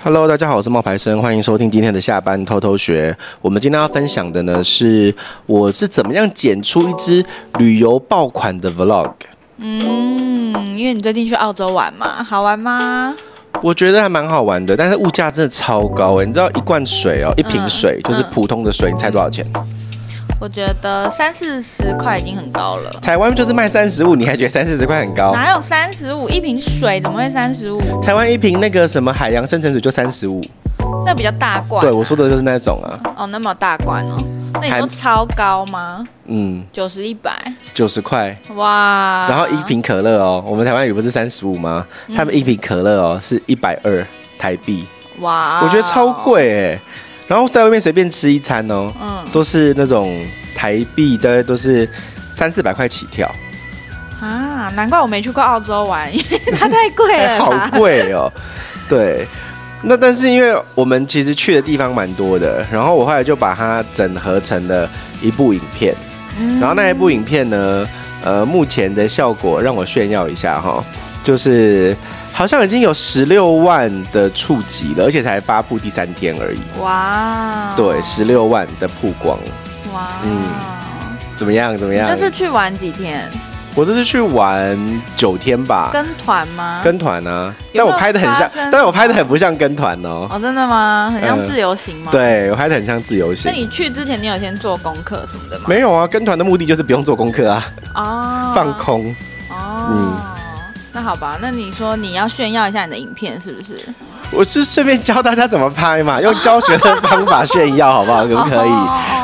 Hello，大家好，我是冒牌生，欢迎收听今天的下班偷偷学。我们今天要分享的呢，是我是怎么样剪出一支旅游爆款的 Vlog。嗯，因为你最近去澳洲玩嘛，好玩吗？我觉得还蛮好玩的，但是物价真的超高哎！你知道一罐水哦，一瓶水就是普通的水，嗯、你猜多少钱？我觉得三四十块已经很高了。台湾就是卖三十五，你还觉得三四十块很高？哪有三十五一瓶水？怎么会三十五？台湾一瓶那个什么海洋深层水就三十五，那比较大罐、啊。对，我说的就是那种啊。哦，那么大罐哦，那你说超高吗？嗯，九十一百，九十块。哇！然后一瓶可乐哦，我们台湾有不是三十五吗？他们一瓶可乐哦是一百二台币。哇！我觉得超贵哎。然后在外面随便吃一餐哦，嗯，都是那种台币的，都是三四百块起跳。啊，难怪我没去过澳洲玩，因为 它太贵了。好贵哦。对，那但是因为我们其实去的地方蛮多的，然后我后来就把它整合成了一部影片。嗯，然后那一部影片呢，呃，目前的效果让我炫耀一下哈，就是。好像已经有十六万的触及了，而且才发布第三天而已。哇！对，十六万的曝光。哇！嗯，怎么样？怎么样？这次去玩几天？我这次去玩九天吧。跟团吗？跟团啊！但我拍的很像，但我拍的很不像跟团哦。哦，真的吗？很像自由行吗？呃、对，我拍的很像自由行。那你去之前，你有先做功课什么的吗？没有啊，跟团的目的就是不用做功课啊。哦。放空。那好吧，那你说你要炫耀一下你的影片是不是？我是顺便教大家怎么拍嘛，用教学的方法炫耀，好不好？可不可以？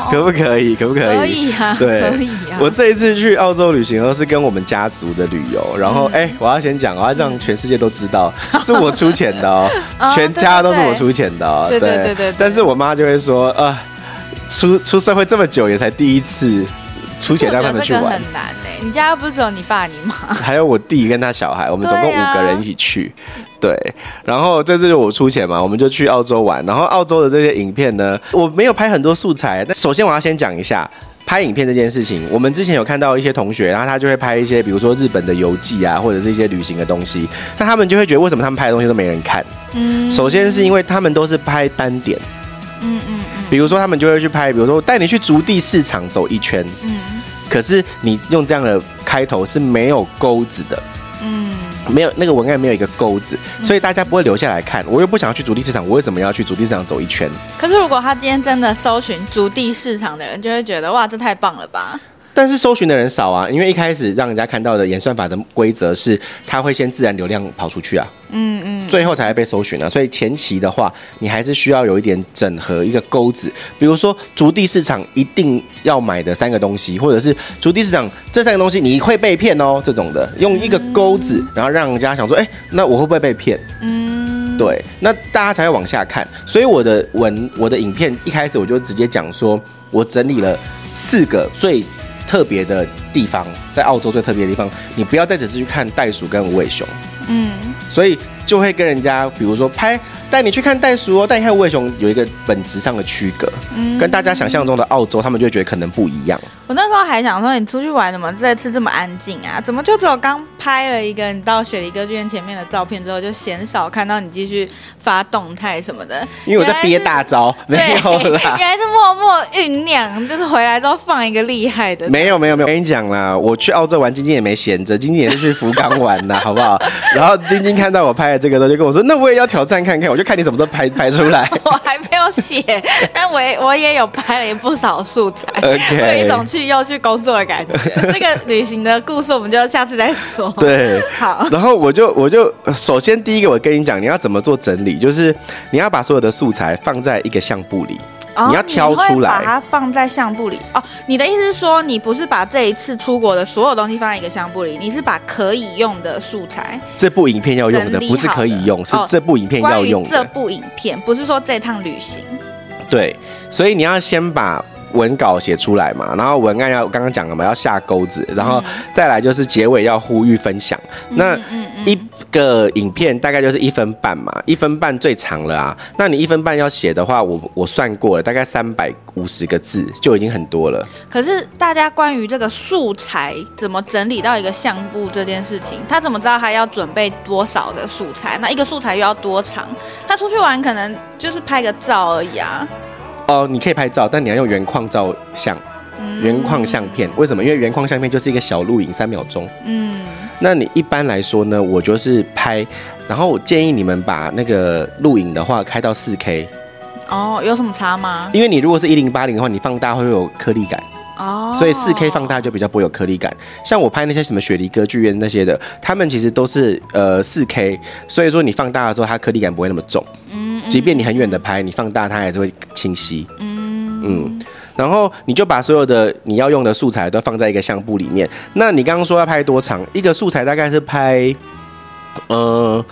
可不可以？可不可以？可以啊，对，可以啊。我这一次去澳洲旅行都是跟我们家族的旅游，然后哎、我要先讲，我要让全世界都知道是我出钱的 哦，全家都是我出钱的哦。对对对对。但是我妈就会说，呃，出出社会这么久也才第一次。出钱让他们去玩很难呢。你家不是只有你爸你妈，还有我弟跟他小孩，我们总共五个人一起去。对，然后这次就我出钱嘛，我们就去澳洲玩。然后澳洲的这些影片呢，我没有拍很多素材。但首先我要先讲一下拍影片这件事情。我们之前有看到一些同学，然后他就会拍一些，比如说日本的游记啊，或者是一些旅行的东西。那他们就会觉得，为什么他们拍的东西都没人看？嗯，首先是因为他们都是拍单点。嗯嗯。比如说，他们就会去拍，比如说带你去竹地市场走一圈，嗯，可是你用这样的开头是没有钩子的，嗯，没有那个文案没有一个钩子，所以大家不会留下来看。我又不想要去主地市场，我为什么要去主地市场走一圈？可是如果他今天真的搜寻主地市场的人，就会觉得哇，这太棒了吧。但是搜寻的人少啊，因为一开始让人家看到的演算法的规则是，它会先自然流量跑出去啊，嗯嗯，最后才会被搜寻啊。所以前期的话，你还是需要有一点整合一个钩子，比如说足地市场一定要买的三个东西，或者是足地市场这三个东西你会被骗哦，这种的，用一个钩子，然后让人家想说，哎，那我会不会被骗？嗯，对，那大家才会往下看。所以我的文，我的影片一开始我就直接讲说，我整理了四个最。特别的地方，在澳洲最特别的地方，你不要再只是去看袋鼠跟无尾熊，嗯，所以就会跟人家，比如说拍。带你去看袋鼠哦，带你看无尾熊有一个本质上的区隔，嗯，跟大家想象中的澳洲，他们就会觉得可能不一样。我那时候还想说，你出去玩怎么这次这么安静啊？怎么就只有刚拍了一个你到雪梨歌剧院前面的照片之后，就鲜少看到你继续发动态什么的？因为我在憋大招，没有啦，你还是默默酝酿，就是回来之后放一个厉害的。没有没有没有，我跟你讲啦，我去澳洲玩，晶晶也没闲着，晶晶也是去福冈玩的，好不好？然后晶晶看到我拍的这个，都就跟我说，那我也要挑战看看，我就。看你怎么都拍拍出来，我还没有写，但我也我也有拍了不少素材，okay. 有一种去又去工作的感觉。这个旅行的故事，我们就下次再说。对，好。然后我就我就首先第一个，我跟你讲，你要怎么做整理，就是你要把所有的素材放在一个相簿里。你要挑出来，把它放在相簿里哦。你的意思是说，你不是把这一次出国的所有东西放在一个相簿里，你是把可以用的素材，这部影片要用的不是可以用，是这部影片要用的。这部影片不是说这趟旅行。对，所以你要先把文稿写出来嘛，然后文案要刚刚讲了嘛，要下钩子，然后再来就是结尾要呼吁分享。那一个影片大概就是一分半嘛，一分半最长了啊。那你一分半要写的话，我我算过了，大概三百五十个字就已经很多了。可是大家关于这个素材怎么整理到一个相簿这件事情，他怎么知道他要准备多少个素材？那一个素材又要多长？他出去玩可能就是拍个照而已啊。哦，你可以拍照，但你要用原矿照相，原矿相片。为什么？因为原矿相片就是一个小录影，三秒钟。嗯。那你一般来说呢？我就是拍，然后我建议你们把那个录影的话开到四 K。哦，有什么差吗？因为你如果是一零八零的话，你放大会有颗粒感。哦。所以四 K 放大就比较不会有颗粒感。像我拍那些什么雪梨歌剧院那些的，他们其实都是呃四 K，所以说你放大的时候，它颗粒感不会那么重。嗯。即便你很远的拍，你放大它还是会清晰。嗯嗯。然后你就把所有的你要用的素材都放在一个相簿里面。那你刚刚说要拍多长？一个素材大概是拍，呃。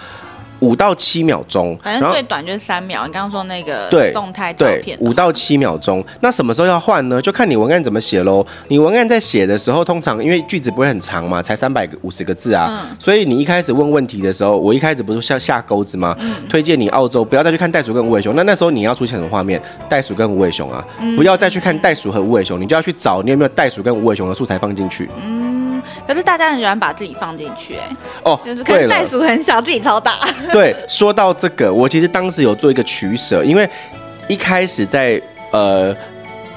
五到七秒钟，反正最短就是三秒。你刚刚说那个对动态照片，五到七秒钟。那什么时候要换呢？就看你文案怎么写喽。你文案在写的时候，通常因为句子不会很长嘛，才三百五十个字啊，嗯、所以你一开始问问题的时候，我一开始不是下下钩子吗？嗯、推荐你澳洲，不要再去看袋鼠跟无尾熊。那那时候你要出现什么画面？袋鼠跟无尾熊啊，嗯、不要再去看袋鼠和无尾熊，你就要去找你有没有袋鼠跟无尾熊的素材放进去。嗯可是大家很喜欢把自己放进去，哎，哦，就是可能袋鼠很小，自己超大。对，说到这个，我其实当时有做一个取舍，因为一开始在呃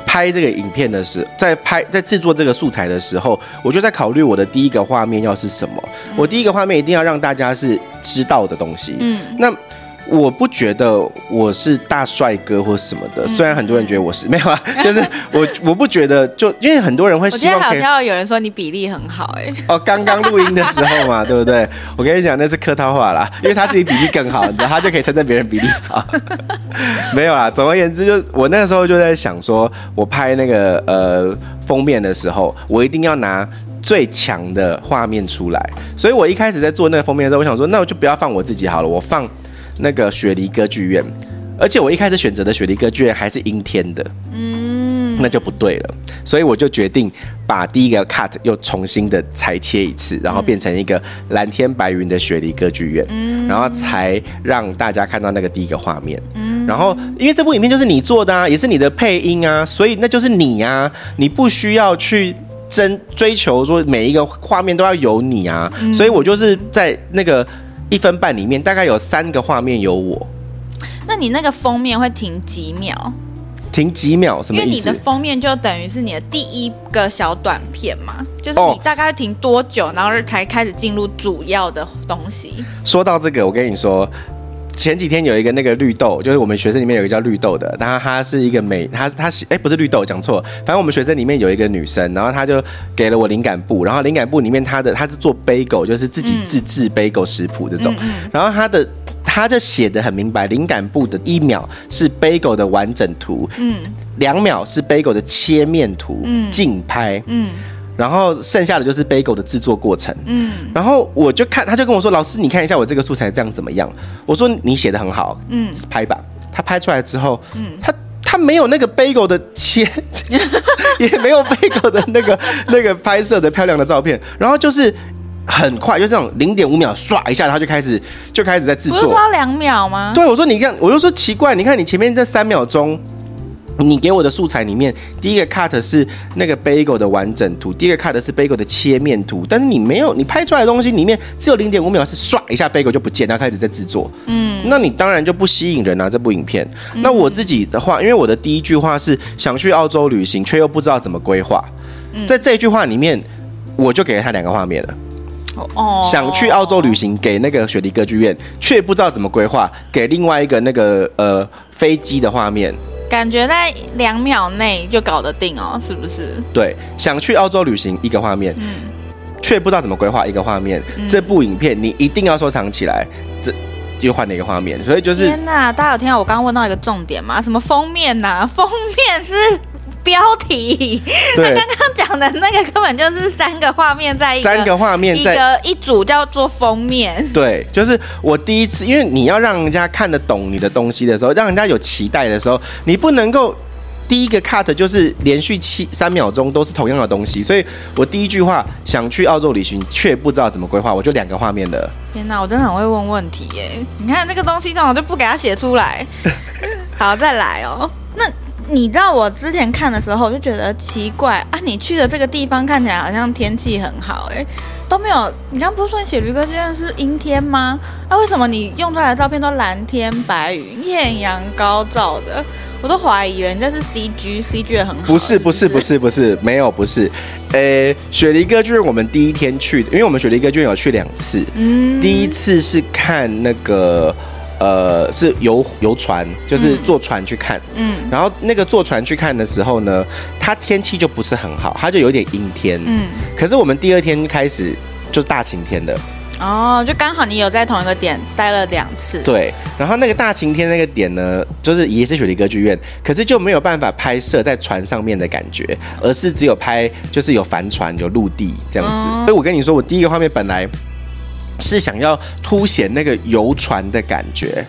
拍这个影片的时候，在拍在制作这个素材的时候，我就在考虑我的第一个画面要是什么。嗯、我第一个画面一定要让大家是知道的东西。嗯，那。我不觉得我是大帅哥或什么的，虽然很多人觉得我是 没有啊，就是我我不觉得，就因为很多人会希望。我今天好听到有人说你比例很好哎。哦，刚刚录音的时候嘛，对不对？我跟你讲那是客套话啦，因为他自己比例更好，你知道，他就可以称赞别人比例好。没有啦，总而言之，就我那个时候就在想说，我拍那个呃封面的时候，我一定要拿最强的画面出来。所以我一开始在做那个封面的时候，我想说，那我就不要放我自己好了，我放。那个雪梨歌剧院，而且我一开始选择的雪梨歌剧院还是阴天的，嗯，那就不对了，所以我就决定把第一个 cut 又重新的裁切一次，然后变成一个蓝天白云的雪梨歌剧院，嗯，然后才让大家看到那个第一个画面，嗯，然后因为这部影片就是你做的啊，也是你的配音啊，所以那就是你啊，你不需要去争追求说每一个画面都要有你啊，所以我就是在那个。一分半里面大概有三个画面有我，那你那个封面会停几秒？停几秒什么意思？因为你的封面就等于是你的第一个小短片嘛，就是你大概会停多久，然后才开始进入主要的东西。说到这个，我跟你说。前几天有一个那个绿豆，就是我们学生里面有一个叫绿豆的，然后她是一个美，她她哎、欸、不是绿豆，讲错，反正我们学生里面有一个女生，然后她就给了我灵感部，然后灵感部里面她的她是做 bagel，就是自己自制 bagel 食谱这种，然后她的她就写的很明白，灵感部的一秒是 bagel 的完整图，嗯，两秒是 bagel 的切面图，嗯，竞拍，嗯。然后剩下的就是 bagel 的制作过程。嗯，然后我就看，他就跟我说：“老师，你看一下我这个素材这样怎么样？”我说：“你写的很好。”嗯，拍吧。他拍出来之后，嗯，他他没有那个 bagel 的切，也没有 bagel 的那个 那个拍摄的漂亮的照片。然后就是很快，就这种零点五秒刷一下，他就开始就开始在制作。不是花两秒吗？对，我说你看，我就说奇怪，你看你前面这三秒钟。你给我的素材里面，第一个 cut 是那个 bagel 的完整图，第一个 cut 是 bagel 的切面图，但是你没有，你拍出来的东西里面只有零点五秒是唰一下 bagel 就不见，然后开始在制作，嗯，那你当然就不吸引人啊，这部影片。那我自己的话，因为我的第一句话是想去澳洲旅行，却又不知道怎么规划，在这一句话里面，我就给了他两个画面了。哦，想去澳洲旅行，给那个雪梨歌剧院，却不知道怎么规划，给另外一个那个呃飞机的画面。感觉在两秒内就搞得定哦，是不是？对，想去澳洲旅行一个画面，嗯，却不知道怎么规划一个画面。嗯、这部影片你一定要收藏起来，这又换了一个画面，所以就是天哪！大家有听到我刚刚问到一个重点吗？什么封面呐、啊？封面是。标题，他刚刚讲的那个根本就是三个画面在一个，三个画面在一个一组叫做封面。对，就是我第一次，因为你要让人家看得懂你的东西的时候，让人家有期待的时候，你不能够第一个 cut 就是连续七三秒钟都是同样的东西，所以我第一句话想去澳洲旅行，却不知道怎么规划，我就两个画面的。天哪，我真的很会问问题耶！你看那个东西，这种我就不给他写出来。好，再来哦。那你知道我之前看的时候，我就觉得奇怪啊，你去的这个地方看起来好像天气很好，哎，都没有。你刚不是说你写旅客志愿是阴天吗？那、啊、为什么你用出来的照片都蓝天白云、艳阳高照的？我都怀疑了，你这是 CG，CG 也很好。不是不是不是不是，没有不是，呃，雪梨歌剧院我们第一天去的，因为我们雪梨歌剧院有去两次，嗯，第一次是看那个，呃，是游游船，就是坐船去看，嗯，然后那个坐船去看的时候呢，它天气就不是很好，它就有点阴天，嗯，可是我们第二天开始就是大晴天的。哦，就刚好你有在同一个点待了两次。对，然后那个大晴天那个点呢，就是也是雪梨歌剧院，可是就没有办法拍摄在船上面的感觉，而是只有拍就是有帆船、有陆地这样子。嗯、所以我跟你说，我第一个画面本来是想要凸显那个游船的感觉，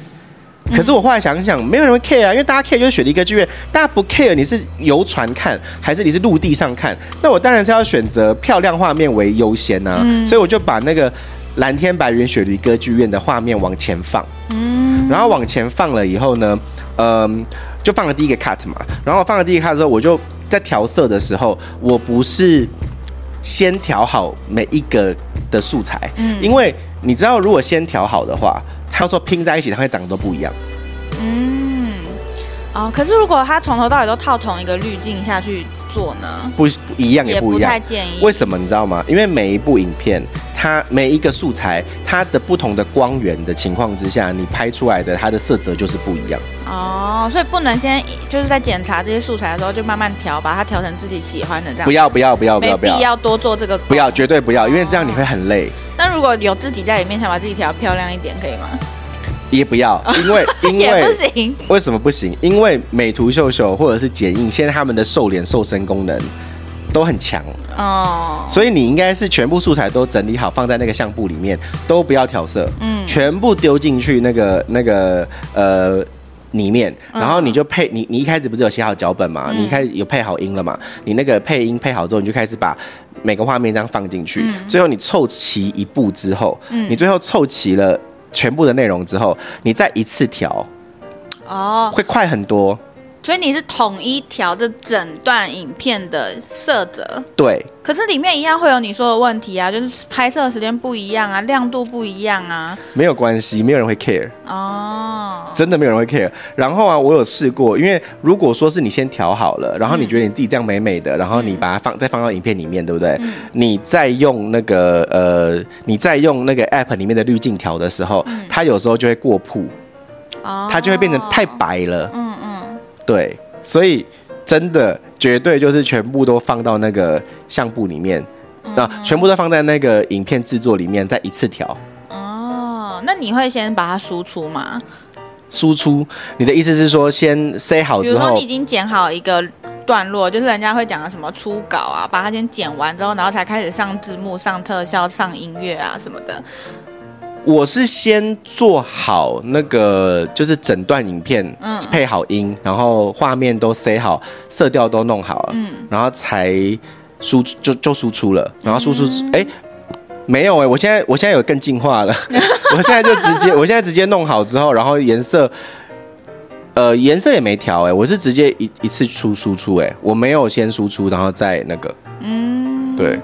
可是我后来想想，没有人会 care 啊，因为大家 care 就是雪梨歌剧院，大家不 care 你是游船看还是你是陆地上看，那我当然是要选择漂亮画面为优先啊，嗯、所以我就把那个。蓝天白云，雪梨歌剧院的画面往前放，嗯，然后往前放了以后呢，嗯，就放了第一个 cut 嘛，然后放了第一个 cut 之后，我就在调色的时候，我不是先调好每一个的素材，嗯，因为你知道，如果先调好的话，它说拼在一起，它会长得都不一样，嗯，哦，可是如果它从头到尾都套同一个滤镜下去做呢？不，不一样也不一样，太建议。为什么你知道吗？因为每一部影片。它每一个素材，它的不同的光源的情况之下，你拍出来的它的色泽就是不一样。哦，所以不能先就是在检查这些素材的时候就慢慢调，把它调成自己喜欢的这样。不要不要不要不要不要，没必要多做这个。不要，绝对不要，因为这样你会很累。那如果有自己在里面想把自己调漂亮一点，可以吗？也不要，因为 因为也不行。为什么不行？因为美图秀秀或者是剪映，现在他们的瘦脸瘦身功能。都很强哦，所以你应该是全部素材都整理好，放在那个相簿里面，都不要调色，嗯，全部丢进去那个那个呃里面，然后你就配你你一开始不是有写好脚本嘛？你一开始有配好音了嘛？你那个配音配好之后，你就开始把每个画面这样放进去，最后你凑齐一步之后，你最后凑齐了全部的内容之后，你再一次调，哦，会快很多。所以你是统一调这整段影片的色泽，对。可是里面一样会有你说的问题啊，就是拍摄的时间不一样啊，亮度不一样啊。没有关系，没有人会 care 哦，真的没有人会 care。然后啊，我有试过，因为如果说是你先调好了，然后你觉得你自己这样美美的，然后你把它放再放到影片里面，对不对？嗯、你再用那个呃，你再用那个 app 里面的滤镜调的时候，嗯、它有时候就会过曝，哦，它就会变成太白了。嗯。对，所以真的绝对就是全部都放到那个相簿里面，那、嗯、全部都放在那个影片制作里面，再一次调。哦，那你会先把它输出吗？输出？你的意思是说先塞好之后，比如说你已经剪好一个段落，就是人家会讲的什么初稿啊，把它先剪完之后，然后才开始上字幕、上特效、上音乐啊什么的。我是先做好那个，就是整段影片，嗯，配好音，然后画面都塞好，色调都弄好了，嗯，然后才输就就输出了，然后输出，哎、没有哎、欸，我现在我现在有更进化了，我现在就直接，我现在直接弄好之后，然后颜色，呃，颜色也没调哎，我是直接一一次出输出哎，我没有先输出，然后再那个，嗯，对。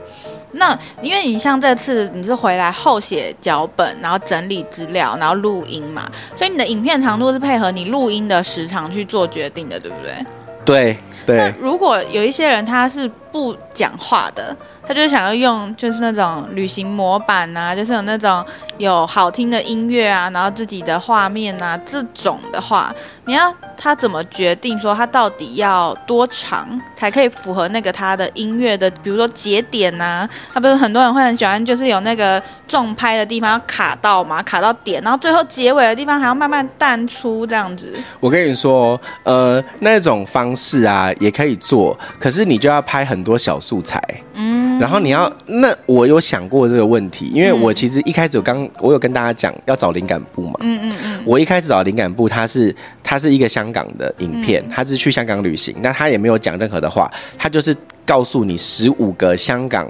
那因为你像这次你是回来后写脚本，然后整理资料，然后录音嘛，所以你的影片长度是配合你录音的时长去做决定的，对不对？对对。那如果有一些人他是不讲话的，他就想要用就是那种旅行模板啊，就是有那种有好听的音乐啊，然后自己的画面啊这种的话，你要他怎么决定说他到底要多长才可以符合那个他的音乐的，比如说节点啊，他不是很多人会很喜欢，就是有那个重拍的地方要卡到嘛，卡到点，然后最后结尾的地方还要慢慢淡出这样子。我跟你说，呃，那种方式啊也可以做，可是你就要拍很。很多小素材，嗯，然后你要那我有想过这个问题，因为我其实一开始我刚我有跟大家讲要找灵感部嘛，嗯嗯嗯，我一开始找灵感部，它是它是一个香港的影片，它是去香港旅行，那他也没有讲任何的话，他就是告诉你十五个香港。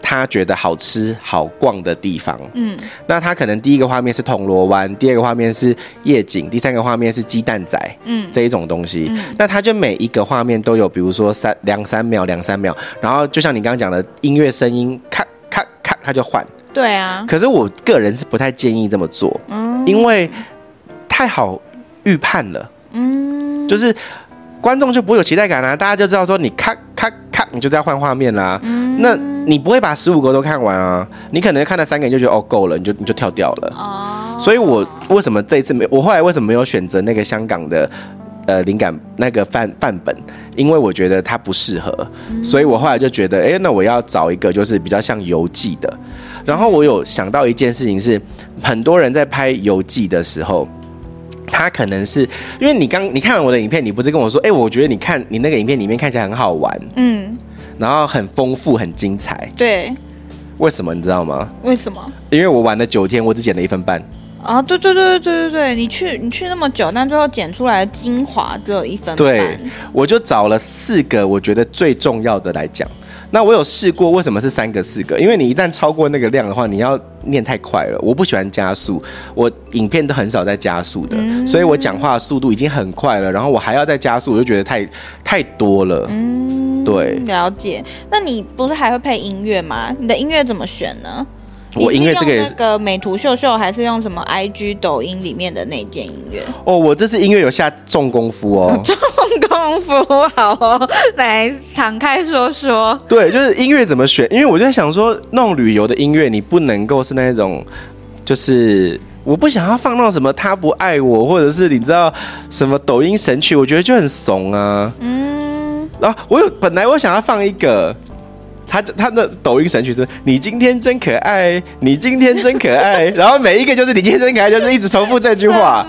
他觉得好吃好逛的地方，嗯，那他可能第一个画面是铜锣湾，第二个画面是夜景，第三个画面是鸡蛋仔，嗯，这一种东西，嗯，那他就每一个画面都有，比如说三两三秒两三秒，然后就像你刚刚讲的音乐声音，咔咔咔，他就换，对啊，可是我个人是不太建议这么做，嗯，因为太好预判了，嗯，就是观众就不会有期待感啦，大家就知道说你咔咔咔，你就在换画面啦，嗯，那。你不会把十五个都看完啊？你可能看了三个你就觉得哦够了，你就你就跳掉了。哦。所以我为什么这一次没？我后来为什么没有选择那个香港的呃灵感那个范范本？因为我觉得它不适合。所以我后来就觉得，哎，那我要找一个就是比较像游记的。然后我有想到一件事情是，很多人在拍游记的时候，他可能是因为你刚你看完我的影片，你不是跟我说，哎，我觉得你看你那个影片里面看起来很好玩。嗯。然后很丰富，很精彩。对，为什么你知道吗？为什么？因为我玩了九天，我只剪了一分半。啊，对对对对对对对，你去你去那么久，但最后剪出来的精华只有一分半。对，我就找了四个我觉得最重要的来讲。那我有试过，为什么是三个四个？因为你一旦超过那个量的话，你要念太快了。我不喜欢加速，我影片都很少在加速的，嗯、所以我讲话速度已经很快了，然后我还要再加速，我就觉得太太多了。嗯，对，了解。那你不是还会配音乐吗？你的音乐怎么选呢？我音乐这个那个美图秀秀，还是用什么 IG 抖音里面的那件音乐？哦，我这次音乐有下重功夫哦，重功夫好哦，来敞开说说。对，就是音乐怎么选？因为我就在想说，那种旅游的音乐，你不能够是那种，就是我不想要放那种什么他不爱我，或者是你知道什么抖音神曲，我觉得就很怂啊。嗯，然后我有本来我想要放一个。他他的抖音神曲是“你今天真可爱，你今天真可爱”，然后每一个就是“你今天真可爱”，就是一直重复这句话，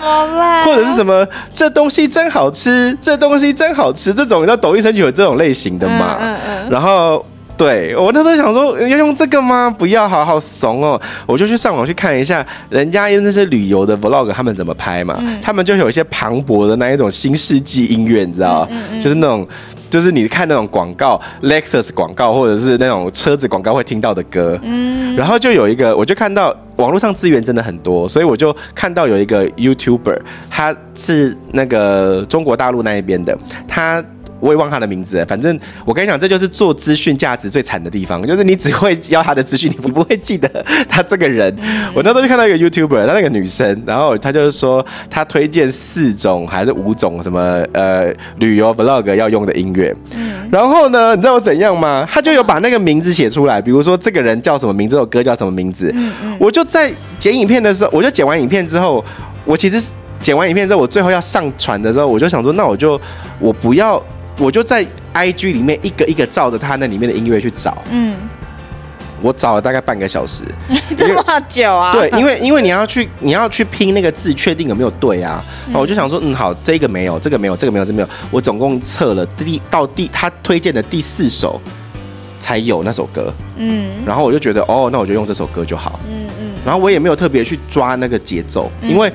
或者是什么“这东西真好吃，这东西真好吃”这种，你知道抖音神曲有这种类型的嘛？嗯嗯嗯。然后对我那时候想说要用这个吗？不要，好好怂哦！我就去上网去看一下人家那些旅游的 vlog 他们怎么拍嘛，他们就有一些磅礴的那一种新世纪音乐，你知道，就是那种。就是你看那种广告，Lexus 广告或者是那种车子广告会听到的歌，嗯，然后就有一个，我就看到网络上资源真的很多，所以我就看到有一个 YouTuber，他是那个中国大陆那一边的，他。我也忘他的名字，反正我跟你讲，这就是做资讯价值最惨的地方，就是你只会要他的资讯，你不会记得他这个人。嗯、我那时候就看到一个 YouTuber，他那个女生，然后她就是说她推荐四种还是五种什么呃旅游 Vlog 要用的音乐。嗯、然后呢，你知道我怎样吗？他就有把那个名字写出来，比如说这个人叫什么名字，这首歌叫什么名字。我就在剪影片的时候，我就剪完影片之后，我其实剪完影片之后，我最后要上传的时候，我就想说，那我就我不要。我就在 IG 里面一个一个照着他那里面的音乐去找，嗯，我找了大概半个小时，这么久啊？对，因为因为你要去你要去拼那个字，确定有没有对啊？然后我就想说，嗯，好，这个没有，这个没有，这个没有，这个没有。我总共测了第到第他推荐的第四首才有那首歌，嗯，然后我就觉得，哦，那我就用这首歌就好，嗯嗯。然后我也没有特别去抓那个节奏，因为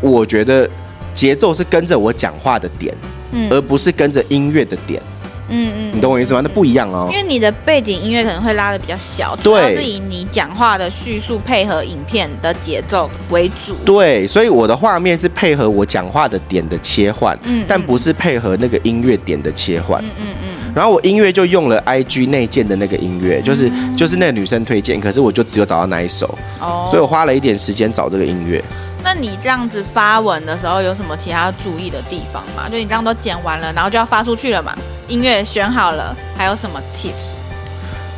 我觉得节奏是跟着我讲话的点。嗯，而不是跟着音乐的点，嗯嗯，你懂我意思吗？那不一样哦，因为你的背景音乐可能会拉的比较小，对，主要是以你讲话的叙述配合影片的节奏为主，对，所以我的画面是配合我讲话的点的切换，嗯，但不是配合那个音乐点的切换，嗯嗯嗯，然后我音乐就用了 IG 内建的那个音乐，就是就是那个女生推荐，可是我就只有找到那一首，哦，所以我花了一点时间找这个音乐。那你这样子发文的时候有什么其他注意的地方吗？就你这样都剪完了，然后就要发出去了嘛？音乐选好了，还有什么 tips？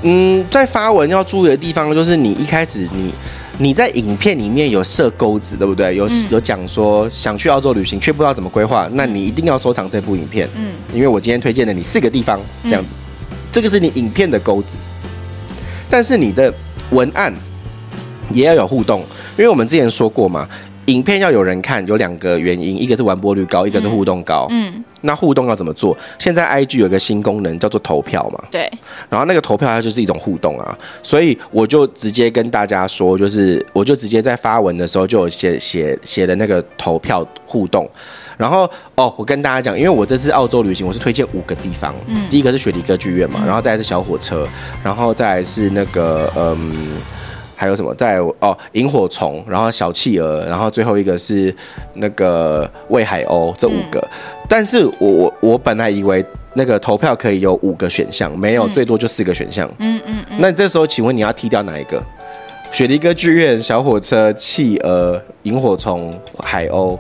嗯，在发文要注意的地方就是你一开始你你在影片里面有设钩子，对不对？有、嗯、有讲说想去澳洲旅行却不知道怎么规划，那你一定要收藏这部影片。嗯，因为我今天推荐了你四个地方，这样子，嗯、这个是你影片的钩子，但是你的文案也要有互动，因为我们之前说过嘛。影片要有人看，有两个原因，一个是完播率高，一个是互动高。嗯，嗯，那互动要怎么做？现在 IG 有一个新功能叫做投票嘛。对。然后那个投票它就是一种互动啊，所以我就直接跟大家说，就是我就直接在发文的时候就有写写写的那个投票互动。然后哦，我跟大家讲，因为我这次澳洲旅行，我是推荐五个地方。嗯。第一个是雪梨歌剧院嘛，然后再来是小火车，然后再来是那个嗯。还有什么在哦？萤火虫，然后小企鹅，然后最后一个是那个喂海鸥，这五个。嗯、但是我我我本来以为那个投票可以有五个选项，没有，嗯、最多就四个选项。嗯嗯嗯。那这时候，请问你要踢掉哪一个？雪梨歌剧院、小火车、企鹅、萤火虫、海鸥，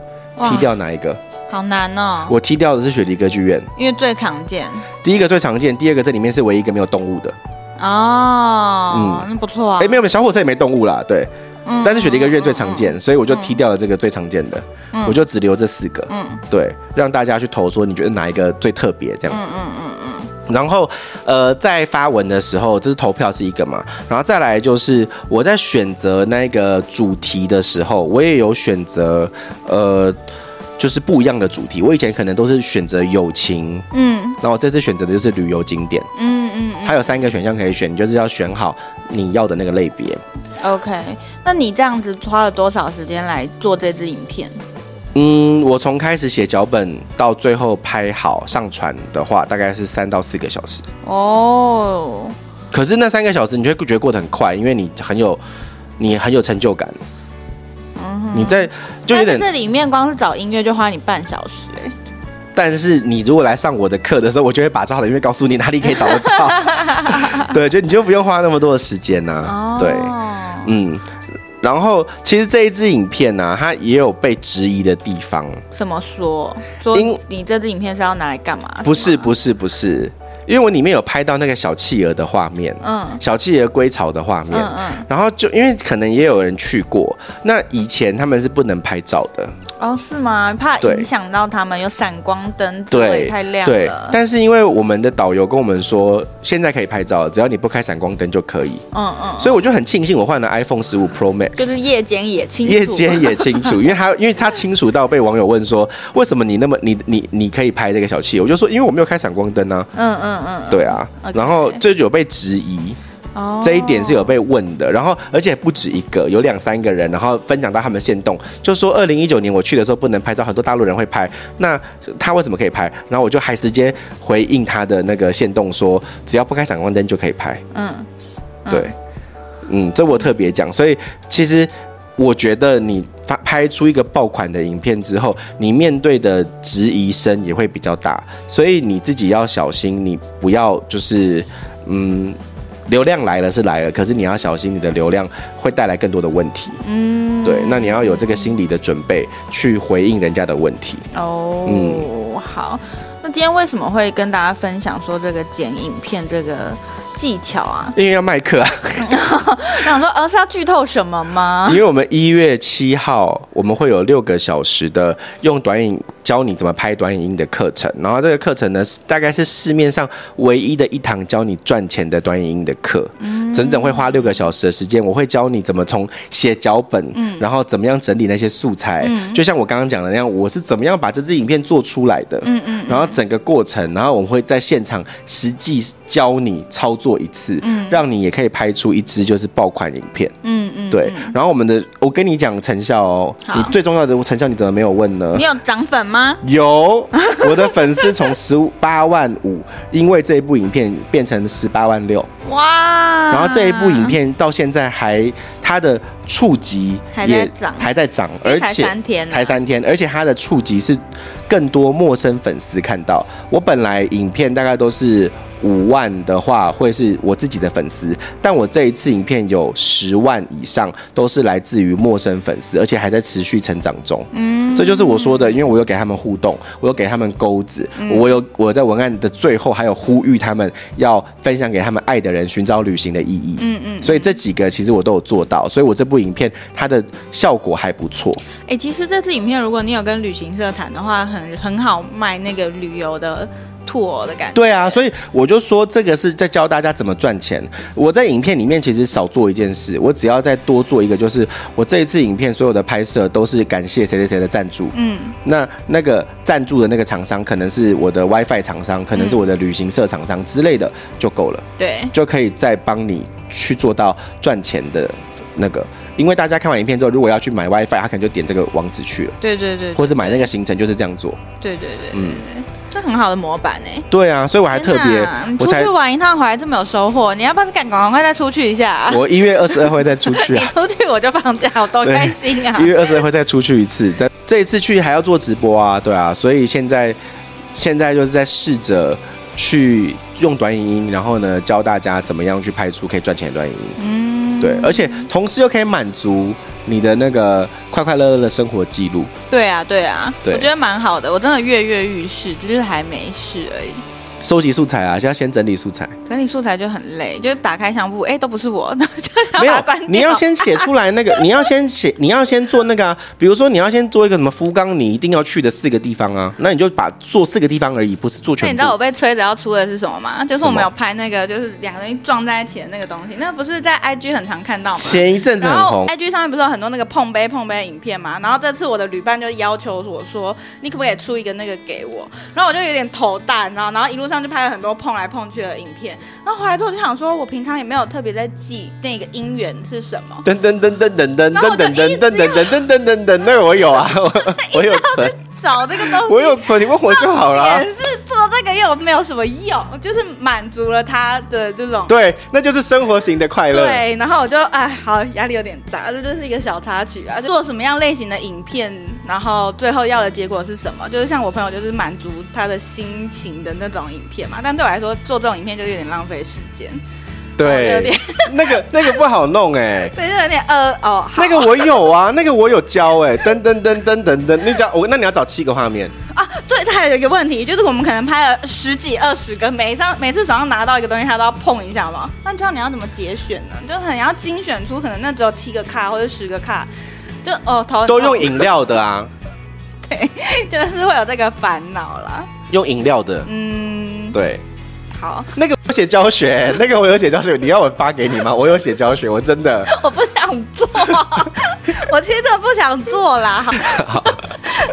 踢掉哪一个？好难哦。我踢掉的是雪梨歌剧院，因为最常见。第一个最常见，第二个这里面是唯一一个没有动物的。哦，嗯，那不错啊。哎，没有没有，小火车也没动物啦，对。嗯。但是雪梨歌剧院最常见，所以我就踢掉了这个最常见的，我就只留这四个。嗯。对，让大家去投说你觉得哪一个最特别这样子。嗯嗯嗯。然后，呃，在发文的时候，这是投票是一个嘛，然后再来就是我在选择那个主题的时候，我也有选择，呃。就是不一样的主题，我以前可能都是选择友情，嗯，然后我这次选择的就是旅游景点，嗯嗯，它有三个选项可以选，你就是要选好你要的那个类别。OK，那你这样子花了多少时间来做这支影片？嗯，我从开始写脚本到最后拍好上传的话，大概是三到四个小时。哦，可是那三个小时你就会觉得过得很快，因为你很有你很有成就感。你在就有点，这里面光是找音乐就花你半小时哎。但是你如果来上我的课的时候，我就会把这好的音乐告诉你哪里可以找得到。对，就你就不用花那么多的时间呐。哦。对，嗯。然后其实这一支影片呢，它也有被质疑的地方。怎么说？说你这支影片是要拿来干嘛？不是，不是，不是。因为我里面有拍到那个小企鹅的画面，嗯，小企鹅归巢的画面，嗯嗯，然后就因为可能也有人去过，那以前他们是不能拍照的。哦，是吗？怕影响到他们有闪光灯，对，太亮了。对，但是因为我们的导游跟我们说，现在可以拍照，只要你不开闪光灯就可以。嗯嗯。所以我就很庆幸我换了 iPhone 十五 Pro Max，就是夜间也清楚，夜间也清楚，因为他因为他清楚到被网友问说，为什么你那么你你你可以拍这个小企鹅？我就说因为我没有开闪光灯呢。嗯嗯嗯。对啊，然后这就有被质疑。Oh. 这一点是有被问的，然后而且不止一个，有两三个人，然后分享到他们限动，就说二零一九年我去的时候不能拍照，很多大陆人会拍，那他为什么可以拍？然后我就还直接回应他的那个限动说，只要不开闪光灯就可以拍。嗯，对，嗯，这我特别讲，所以其实我觉得你发拍出一个爆款的影片之后，你面对的质疑声也会比较大，所以你自己要小心，你不要就是嗯。流量来了是来了，可是你要小心，你的流量会带来更多的问题。嗯，对，那你要有这个心理的准备去回应人家的问题。哦，嗯，好，那今天为什么会跟大家分享说这个剪影片这个？技巧啊，因为要卖课啊。想说，而是要剧透什么吗？因为我们一月七号我们会有六个小时的用短影教你怎么拍短影音的课程，然后这个课程呢，大概是市面上唯一的一堂教你赚钱的短影音的课，嗯整整会花六个小时的时间。我会教你怎么从写脚本，嗯然后怎么样整理那些素材，就像我刚刚讲的那样，我是怎么样把这支影片做出来的，嗯嗯，然后整个过程，然后我们会在现场实际教你操作。做一次，嗯，让你也可以拍出一支就是爆款影片，嗯嗯，对。然后我们的，我跟你讲成效哦，你最重要的成效你怎么没有问呢？你有涨粉吗？有，我的粉丝从十八万五，因为这一部影片变成十八万六，哇！然后这一部影片到现在还它的触及也还在涨，而且才三天，才三天，而且它的触及是更多陌生粉丝看到。我本来影片大概都是。五万的话会是我自己的粉丝，但我这一次影片有十万以上都是来自于陌生粉丝，而且还在持续成长中。嗯，这就是我说的，因为我有给他们互动，我有给他们钩子，我有我在文案的最后还有呼吁他们要分享给他们爱的人，寻找旅行的意义。嗯嗯，所以这几个其实我都有做到，所以我这部影片它的效果还不错。哎，其实这次影片如果你有跟旅行社谈的话，很很好卖那个旅游的。Tour 的感觉。对啊，所以我就说这个是在教大家怎么赚钱。我在影片里面其实少做一件事，我只要再多做一个，就是我这一次影片所有的拍摄都是感谢谁谁谁的赞助。嗯，那那个赞助的那个厂商可能是我的 WiFi 厂商，可能是我的旅行社厂商之类的就够了。对，就可以再帮你去做到赚钱的。那个，因为大家看完影片之后，如果要去买 WiFi，他可能就点这个网址去了。对对对，或者买那个行程就是这样做。对对对，嗯，这很好的模板哎。对啊，所以我还特别，我出去玩一趟回来这么有收获，你要不要赶赶快再出去一下？我一月二十二会再出去。你出去我就放假，我多开心啊！一月二十二会再出去一次，但这一次去还要做直播啊，对啊，所以现在现在就是在试着去用短影音，然后呢教大家怎么样去拍出可以赚钱的短影音。嗯。对，而且同时又可以满足你的那个快快乐乐的生活记录。对啊，对啊，对，我觉得蛮好的。我真的跃跃欲试，只是还没试而已。收集素材啊，就要先整理素材。整理素材就很累，就是打开相簿，哎，都不是我，就想把它关掉。你要先写出来那个，你要先写，你要先做那个啊。比如说，你要先做一个什么福冈，你一定要去的四个地方啊。那你就把做四个地方而已，不是做全部。那你知道我被催着要出的是什么吗？就是我们有拍那个，就是两个人撞在一起的那个东西。那不是在 IG 很常看到吗？前一阵子很红。IG 上面不是有很多那个碰杯碰杯的影片吗？然后这次我的旅伴就要求我说，你可不可以出一个那个给我？然后我就有点头大，你知道？然后一路上就拍了很多碰。来碰去的影片，然后回来之后就想说，我平常也没有特别在记那个姻缘是什么。噔噔噔噔噔噔噔噔噔噔噔噔噔噔噔，那个我有啊，我 有存。找这个东西，我有存，你问我就好了。是做这个又没有什么用，就是满足了他的这种。对，那就是生活型的快乐。对，然后我就哎，好，压力有点大，这就是一个小插曲啊。做什么样类型的影片，然后最后要的结果是什么？就是像我朋友，就是满足他的心情的那种影片嘛。但对我来说，做这种影片就有点浪费时间。对，有点 那个那个不好弄哎，对，就有点呃哦。那个我有啊，那个我有教哎，噔噔噔噔噔噔，你找我，那你要找七个画面啊。对，它还有一个问题，就是我们可能拍了十几二十个，每张每次手上拿到一个东西，它都要碰一下嘛。那这样你要怎么节选呢？就很要精选出可能那只有七个卡或者十个卡，就哦头都用饮料的啊。对，就是会有这个烦恼啦。用饮料的，嗯，对。好，那个我写教学，那个我有写教学，你要我发给你吗？我有写教学，我真的，我不想做，我其实真的不想做啦。好，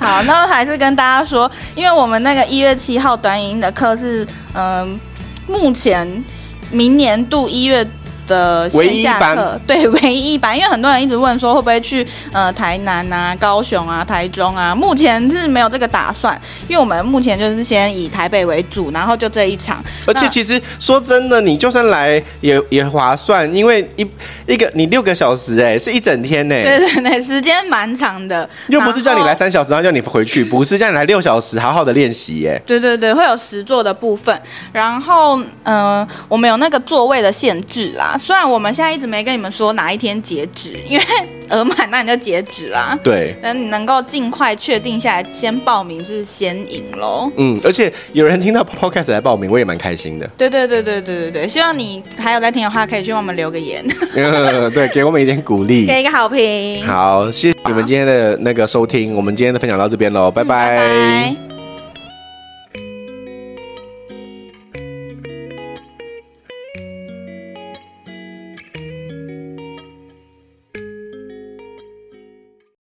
好，那还是跟大家说，因为我们那个一月七号短影音的课是，嗯、呃，目前明年度一月。的线下课，对，唯一一班，因为很多人一直问说会不会去呃台南啊、高雄啊、台中啊，目前是没有这个打算，因为我们目前就是先以台北为主，然后就这一场。而且其实说真的，你就算来也也划算，因为一一个你六个小时哎，是一整天呢。对对对，时间蛮长的。又不是叫你来三小时，然后叫你回去，不是叫你来六小时，好好的练习耶。对对对，会有实作的部分，然后嗯、呃，我们有那个座位的限制啦。虽然我们现在一直没跟你们说哪一天截止，因为额满那你就截止啦。对，等你能够尽快确定下来，先报名是先赢喽。嗯，而且有人听到 podcast 来报名，我也蛮开心的。对对对对对对对，希望你还有在听的话，可以去帮我们留个言。对，给我们一点鼓励，给一个好评。好，谢谢你们今天的那个收听，我们今天的分享到这边喽，拜拜。嗯，拜拜。